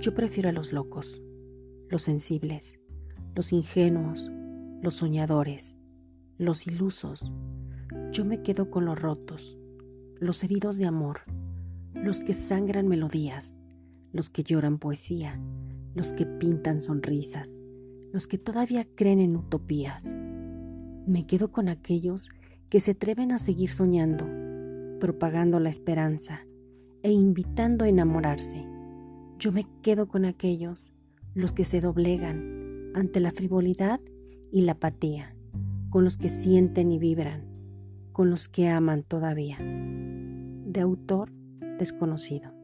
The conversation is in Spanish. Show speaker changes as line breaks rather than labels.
Yo prefiero a los locos, los sensibles, los ingenuos, los soñadores, los ilusos. Yo me quedo con los rotos, los heridos de amor, los que sangran melodías, los que lloran poesía, los que pintan sonrisas, los que todavía creen en utopías. Me quedo con aquellos que se atreven a seguir soñando, propagando la esperanza e invitando a enamorarse. Yo me quedo con aquellos, los que se doblegan ante la frivolidad y la apatía, con los que sienten y vibran, con los que aman todavía. De autor desconocido.